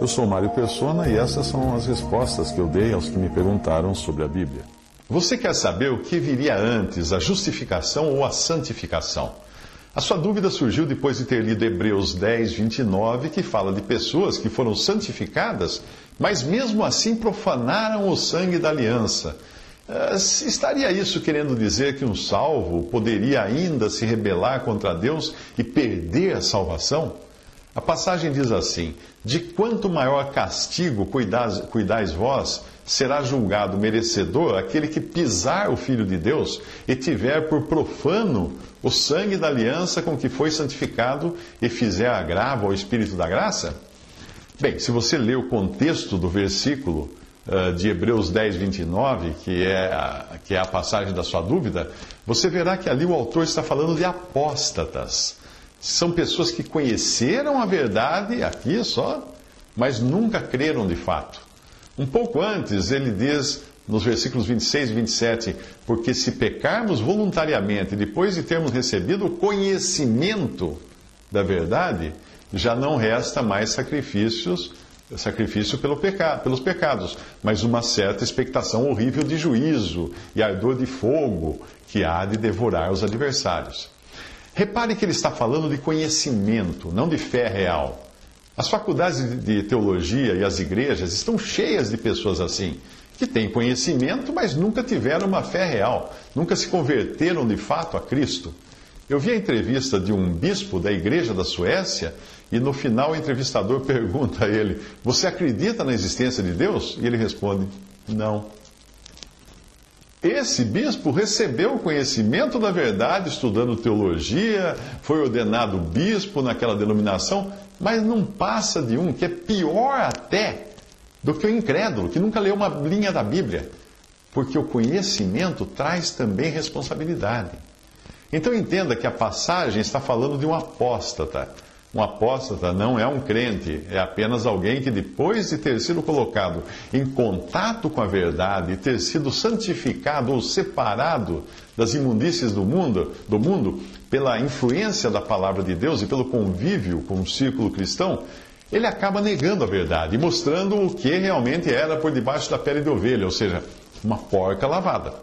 Eu sou Mário Persona e essas são as respostas que eu dei aos que me perguntaram sobre a Bíblia. Você quer saber o que viria antes, a justificação ou a santificação? A sua dúvida surgiu depois de ter lido Hebreus 10, 29, que fala de pessoas que foram santificadas, mas mesmo assim profanaram o sangue da aliança. Uh, estaria isso querendo dizer que um salvo poderia ainda se rebelar contra Deus e perder a salvação? A passagem diz assim: De quanto maior castigo cuidais, cuidais vós, será julgado merecedor aquele que pisar o Filho de Deus e tiver por profano o sangue da aliança com que foi santificado e fizer agravo ao Espírito da graça? Bem, se você ler o contexto do versículo uh, de Hebreus 10, 29, que é, a, que é a passagem da sua dúvida, você verá que ali o autor está falando de apóstatas. São pessoas que conheceram a verdade, aqui só, mas nunca creram de fato. Um pouco antes, ele diz, nos versículos 26 e 27, porque se pecarmos voluntariamente, depois de termos recebido o conhecimento da verdade, já não resta mais sacrifícios, sacrifício pelo peca, pelos pecados, mas uma certa expectação horrível de juízo e ardor de fogo que há de devorar os adversários. Repare que ele está falando de conhecimento, não de fé real. As faculdades de teologia e as igrejas estão cheias de pessoas assim, que têm conhecimento, mas nunca tiveram uma fé real, nunca se converteram de fato a Cristo. Eu vi a entrevista de um bispo da igreja da Suécia e no final o entrevistador pergunta a ele: Você acredita na existência de Deus? E ele responde: Não. Esse bispo recebeu o conhecimento da verdade estudando teologia, foi ordenado bispo naquela denominação, mas não passa de um que é pior até do que o incrédulo, que nunca leu uma linha da Bíblia. Porque o conhecimento traz também responsabilidade. Então entenda que a passagem está falando de um apóstata. Um apóstata não é um crente, é apenas alguém que, depois de ter sido colocado em contato com a verdade e ter sido santificado ou separado das imundícies do mundo, do mundo pela influência da palavra de Deus e pelo convívio com o círculo cristão, ele acaba negando a verdade e mostrando o que realmente era por debaixo da pele de ovelha, ou seja, uma porca lavada.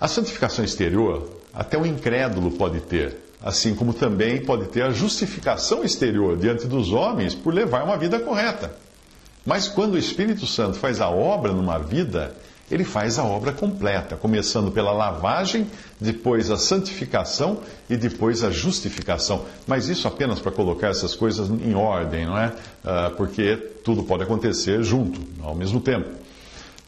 A santificação exterior, até o incrédulo pode ter assim como também pode ter a justificação exterior diante dos homens por levar uma vida correta. Mas quando o Espírito Santo faz a obra numa vida, ele faz a obra completa, começando pela lavagem, depois a santificação e depois a justificação. Mas isso apenas para colocar essas coisas em ordem, não é? Ah, porque tudo pode acontecer junto, ao mesmo tempo.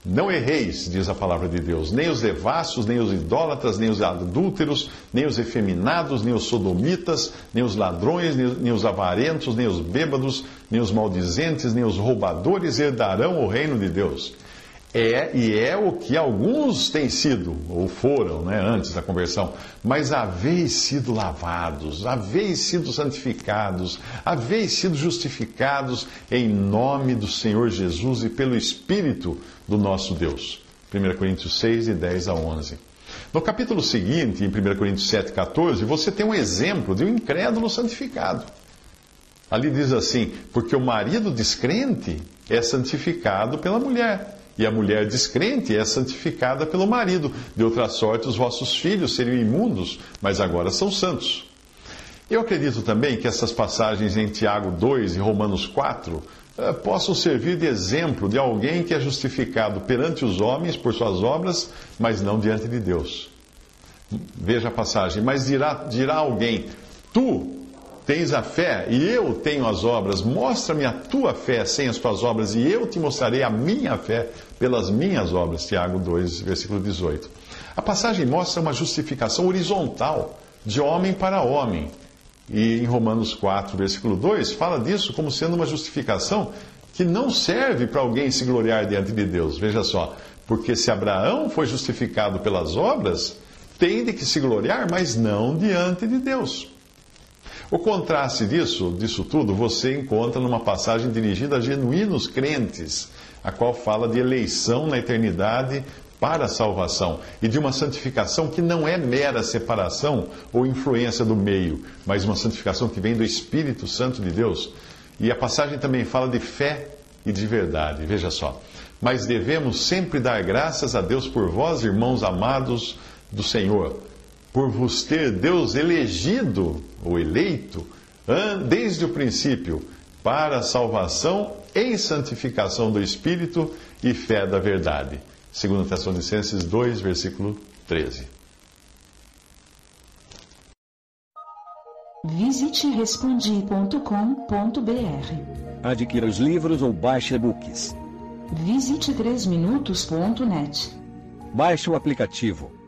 Não erreis, diz a palavra de Deus, nem os devassos, nem os idólatras, nem os adúlteros, nem os efeminados, nem os sodomitas, nem os ladrões, nem os avarentos, nem os bêbados, nem os maldizentes, nem os roubadores herdarão o reino de Deus. É e é o que alguns têm sido, ou foram, né, antes da conversão, mas haveis sido lavados, haveis sido santificados, haveis sido justificados em nome do Senhor Jesus e pelo Espírito do nosso Deus. 1 Coríntios 6, de 10 a 11. No capítulo seguinte, em 1 Coríntios 7, 14, você tem um exemplo de um incrédulo santificado. Ali diz assim: porque o marido descrente é santificado pela mulher e a mulher descrente é santificada pelo marido. De outra sorte, os vossos filhos seriam imundos, mas agora são santos. Eu acredito também que essas passagens em Tiago 2 e Romanos 4 eh, possam servir de exemplo de alguém que é justificado perante os homens por suas obras, mas não diante de Deus. Veja a passagem. Mas dirá, dirá alguém: Tu Tens a fé e eu tenho as obras. Mostra-me a tua fé sem as tuas obras e eu te mostrarei a minha fé pelas minhas obras. Tiago 2, versículo 18. A passagem mostra uma justificação horizontal, de homem para homem. E em Romanos 4, versículo 2, fala disso como sendo uma justificação que não serve para alguém se gloriar diante de Deus. Veja só, porque se Abraão foi justificado pelas obras, tem de que se gloriar, mas não diante de Deus. O contraste disso, disso tudo, você encontra numa passagem dirigida a genuínos crentes, a qual fala de eleição na eternidade para a salvação e de uma santificação que não é mera separação ou influência do meio, mas uma santificação que vem do Espírito Santo de Deus. E a passagem também fala de fé e de verdade. Veja só. Mas devemos sempre dar graças a Deus por vós, irmãos amados do Senhor por vos ter Deus elegido ou eleito desde o princípio para a salvação em santificação do Espírito e fé da verdade. 2 Tessalonicenses 2, versículo 13. Visite respondi.com.br. Adquira os livros ou baixe e-books. Visite 3minutos.net. Baixe o aplicativo